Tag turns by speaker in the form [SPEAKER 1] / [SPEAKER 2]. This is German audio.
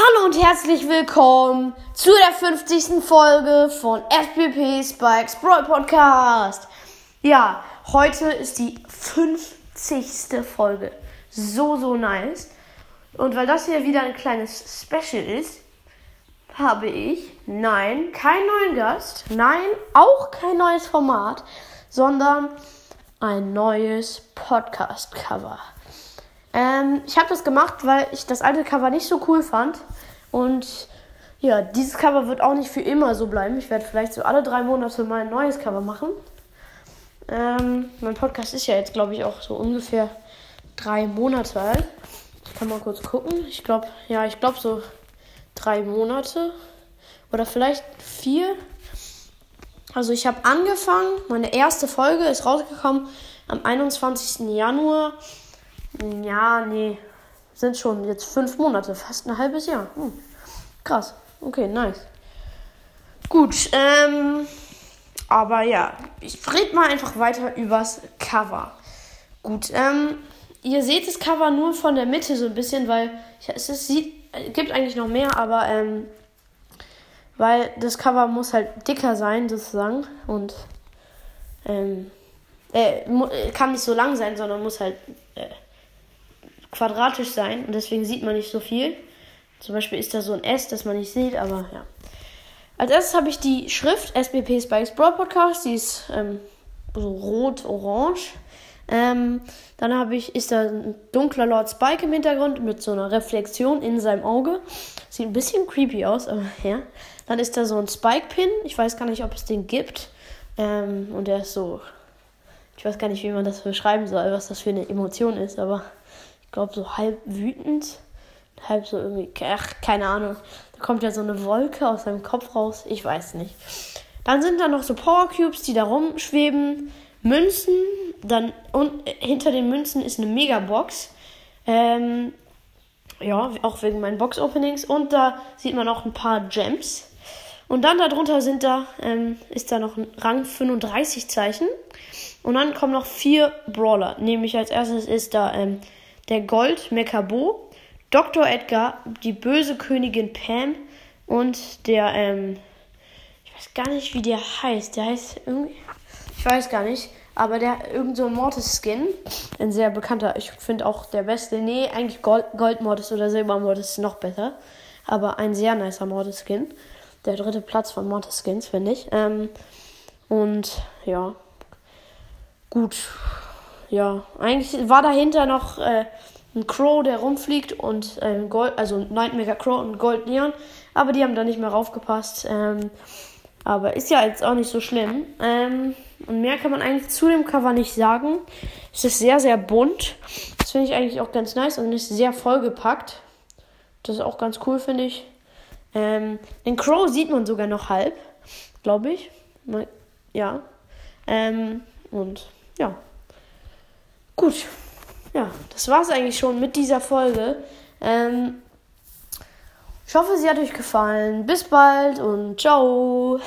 [SPEAKER 1] Hallo und herzlich willkommen zu der 50. Folge von FBP Spikes Brawl Podcast. Ja, heute ist die 50. Folge. So, so nice. Und weil das hier wieder ein kleines Special ist, habe ich, nein, keinen neuen Gast, nein, auch kein neues Format, sondern ein neues Podcast-Cover. Ähm, ich habe das gemacht, weil ich das alte Cover nicht so cool fand. Und ja, dieses Cover wird auch nicht für immer so bleiben. Ich werde vielleicht so alle drei Monate mal ein neues Cover machen. Ähm, mein Podcast ist ja jetzt, glaube ich, auch so ungefähr drei Monate alt. Ich kann mal kurz gucken. Ich glaube, ja, ich glaube so drei Monate oder vielleicht vier. Also ich habe angefangen, meine erste Folge ist rausgekommen am 21. Januar ja, nee. Sind schon jetzt fünf Monate, fast ein halbes Jahr. Hm. Krass. Okay, nice. Gut, ähm. Aber ja, ich rede mal einfach weiter übers Cover. Gut, ähm. Ihr seht das Cover nur von der Mitte so ein bisschen, weil es ist, sieht, gibt eigentlich noch mehr, aber ähm, weil das Cover muss halt dicker sein sozusagen und ähm, äh, kann nicht so lang sein, sondern muss halt äh, quadratisch sein und deswegen sieht man nicht so viel. Zum Beispiel ist da so ein S, das man nicht sieht, aber ja. Als erstes habe ich die Schrift SBP Spikes Broad Podcast, die ist ähm, so rot-orange. Ähm, dann habe ich, ist da ein dunkler Lord Spike im Hintergrund mit so einer Reflexion in seinem Auge. Sieht ein bisschen creepy aus, aber ja. Dann ist da so ein Spike-Pin. Ich weiß gar nicht, ob es den gibt. Ähm, und der ist so. Ich weiß gar nicht, wie man das beschreiben soll, was das für eine Emotion ist, aber ich glaube, so halb wütend, halb so irgendwie, ach, keine Ahnung. Da kommt ja so eine Wolke aus seinem Kopf raus, ich weiß nicht. Dann sind da noch so Power Cubes, die da rumschweben, Münzen, dann und hinter den Münzen ist eine Megabox. Ähm, ja, auch wegen meinen Box-Openings. Und da sieht man auch ein paar Gems. Und dann darunter sind da, ähm, ist da noch ein Rang 35 Zeichen. Und dann kommen noch vier Brawler. Nämlich als erstes ist da ähm, der Gold Mekabo, Dr. Edgar, die böse Königin Pam und der, ähm, ich weiß gar nicht, wie der heißt. Der heißt irgendwie, ich weiß gar nicht, aber der irgend so ein Mortis Skin, ein sehr bekannter, ich finde auch der beste. Nee, eigentlich Gold, Gold Mortis oder Silber Mortis ist noch besser, aber ein sehr nicer Mortis Skin. Der dritte Platz von Mortis Skins, finde ich. Ähm, und ja, gut ja, eigentlich war dahinter noch äh, ein Crow, der rumfliegt und äh, Gold, also Nightmare Crow und Gold Neon, aber die haben da nicht mehr raufgepasst. Ähm, aber ist ja jetzt auch nicht so schlimm. Ähm, und mehr kann man eigentlich zu dem Cover nicht sagen. Es ist sehr, sehr bunt. Das finde ich eigentlich auch ganz nice und ist sehr vollgepackt. Das ist auch ganz cool, finde ich. Ähm, den Crow sieht man sogar noch halb, glaube ich. Ja. Ähm, und ja. Gut, ja, das war es eigentlich schon mit dieser Folge. Ähm, ich hoffe, sie hat euch gefallen. Bis bald und ciao.